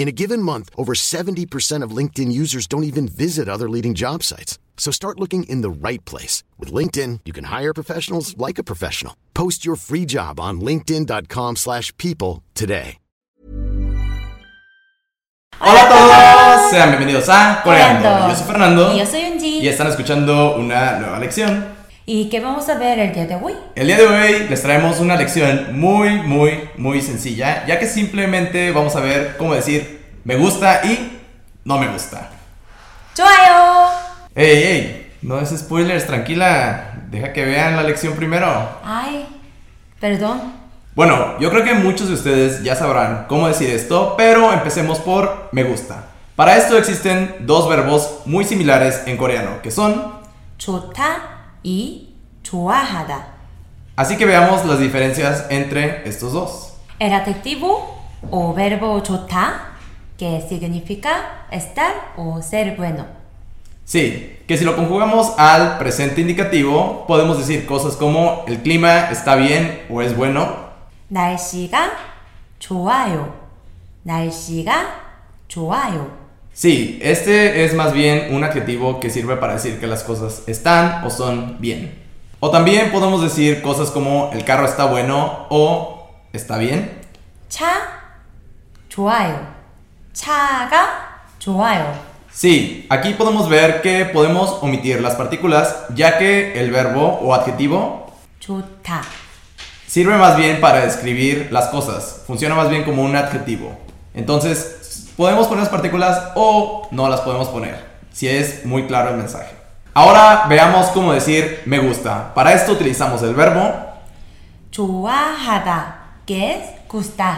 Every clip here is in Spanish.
In a given month, over 70% of LinkedIn users don't even visit other leading job sites. So start looking in the right place. With LinkedIn, you can hire professionals like a professional. Post your free job on linkedin.com slash people today. Hola a todos, sean bienvenidos a Coreando. Coreando. Yo soy Fernando Y yo soy Unji. y están escuchando una nueva lección. ¿Y qué vamos a ver el día de hoy? El día de hoy les traemos una lección muy, muy, muy sencilla, ya que simplemente vamos a ver cómo decir me gusta y no me gusta. ¡Chuayo! ¡Ey, ey! No es spoilers, tranquila. Deja que vean la lección primero. Ay, perdón. Bueno, yo creo que muchos de ustedes ya sabrán cómo decir esto, pero empecemos por me gusta. Para esto existen dos verbos muy similares en coreano, que son 좋다 y 좋아하다. así que veamos las diferencias entre estos dos. El adjetivo o verbo 좋다, que significa estar o ser bueno. Sí, que si lo conjugamos al presente indicativo, podemos decir cosas como el clima está bien o es bueno, 날씨가 좋아요. 날씨가 좋아요. Sí, este es más bien un adjetivo que sirve para decir que las cosas están o son bien. O también podemos decir cosas como el carro está bueno o está bien. 차 좋아요. 차가 좋아요. Sí, aquí podemos ver que podemos omitir las partículas ya que el verbo o adjetivo 좋다. sirve más bien para describir las cosas, funciona más bien como un adjetivo. Entonces, podemos poner las partículas o no las podemos poner, si es muy claro el mensaje. Ahora veamos cómo decir me gusta. Para esto utilizamos el verbo. 좋아하다, que es gustar.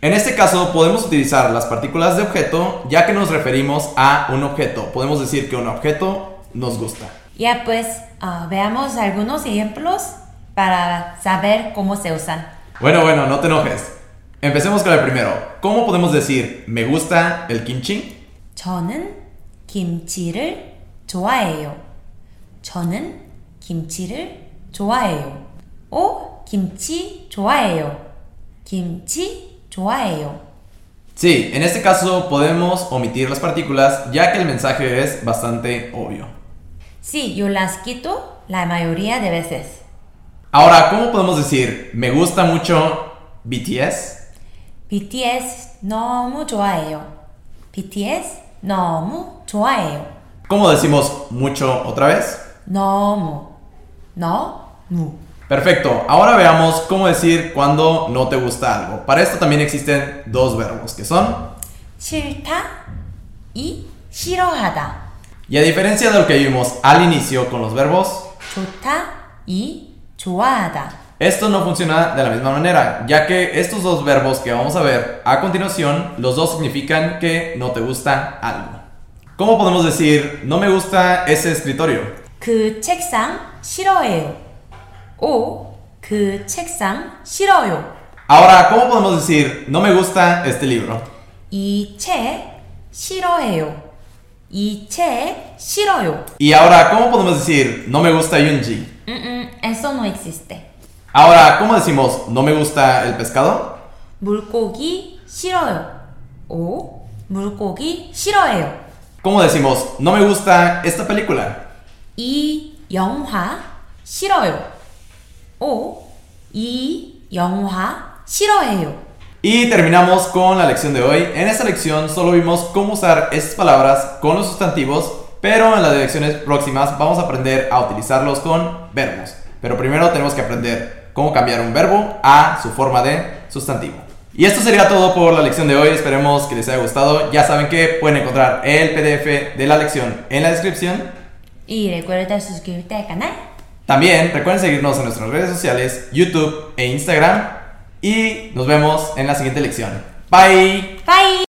En este caso podemos utilizar las partículas de objeto ya que nos referimos a un objeto. Podemos decir que un objeto nos gusta. Ya pues, ah, veamos algunos ejemplos para saber cómo se usan. Bueno, bueno, no te enojes. Empecemos con el primero. ¿Cómo podemos decir me gusta el kimchi? 저는 김치를 좋아해요. 저는 김치를 좋아해요. 오, 김치 좋아해요. 김치 좋아해요. Sí, en este caso podemos omitir las partículas ya que el mensaje es bastante obvio. Sí, yo las quito la mayoría de veces. Ahora, ¿cómo podemos decir me gusta mucho BTS? BTS 너무 좋아해요. BTS 너무 좋아해요. ¿Cómo decimos mucho otra vez? 너무 너무 Perfecto, ahora veamos cómo decir cuando no te gusta algo. Para esto también existen dos verbos que son, 싫다 이 싫어하다. y a diferencia de lo que vimos al inicio con los verbos, 좋다 이 좋아하다. esto no funciona de la misma manera, ya que estos dos verbos que vamos a ver a continuación, los dos significan que no te gusta algo. ¿Cómo podemos decir no me gusta ese escritorio? 그 책상 싫어해요. 오, 그 책상 싫어요. Ahora, ¿cómo podemos decir no me gusta este libro? 이 책 싫어해요. 이 책 싫어요. Y ahora, ¿cómo podemos decir no me gusta Yunji? Mm, mm, eso no existe. Ahora, ¿cómo decimos no me gusta el pescado? 물고기 싫어요. 오, 물고기 싫어해요. ¿Cómo decimos no me gusta esta película? 이 영화 싫어요. 오, 이 영화 싫어해요. Y terminamos con la lección de hoy. En esta lección solo vimos cómo usar estas palabras con los sustantivos, pero en las lecciones próximas vamos a aprender a utilizarlos con verbos. Pero primero tenemos que aprender cómo cambiar un verbo a su forma de sustantivo. Y esto sería todo por la lección de hoy. Esperemos que les haya gustado. Ya saben que pueden encontrar el PDF de la lección en la descripción. Y recuerda suscribirte al canal. También recuerden seguirnos en nuestras redes sociales, YouTube e Instagram. Y nos vemos en la siguiente lección. Bye. Bye.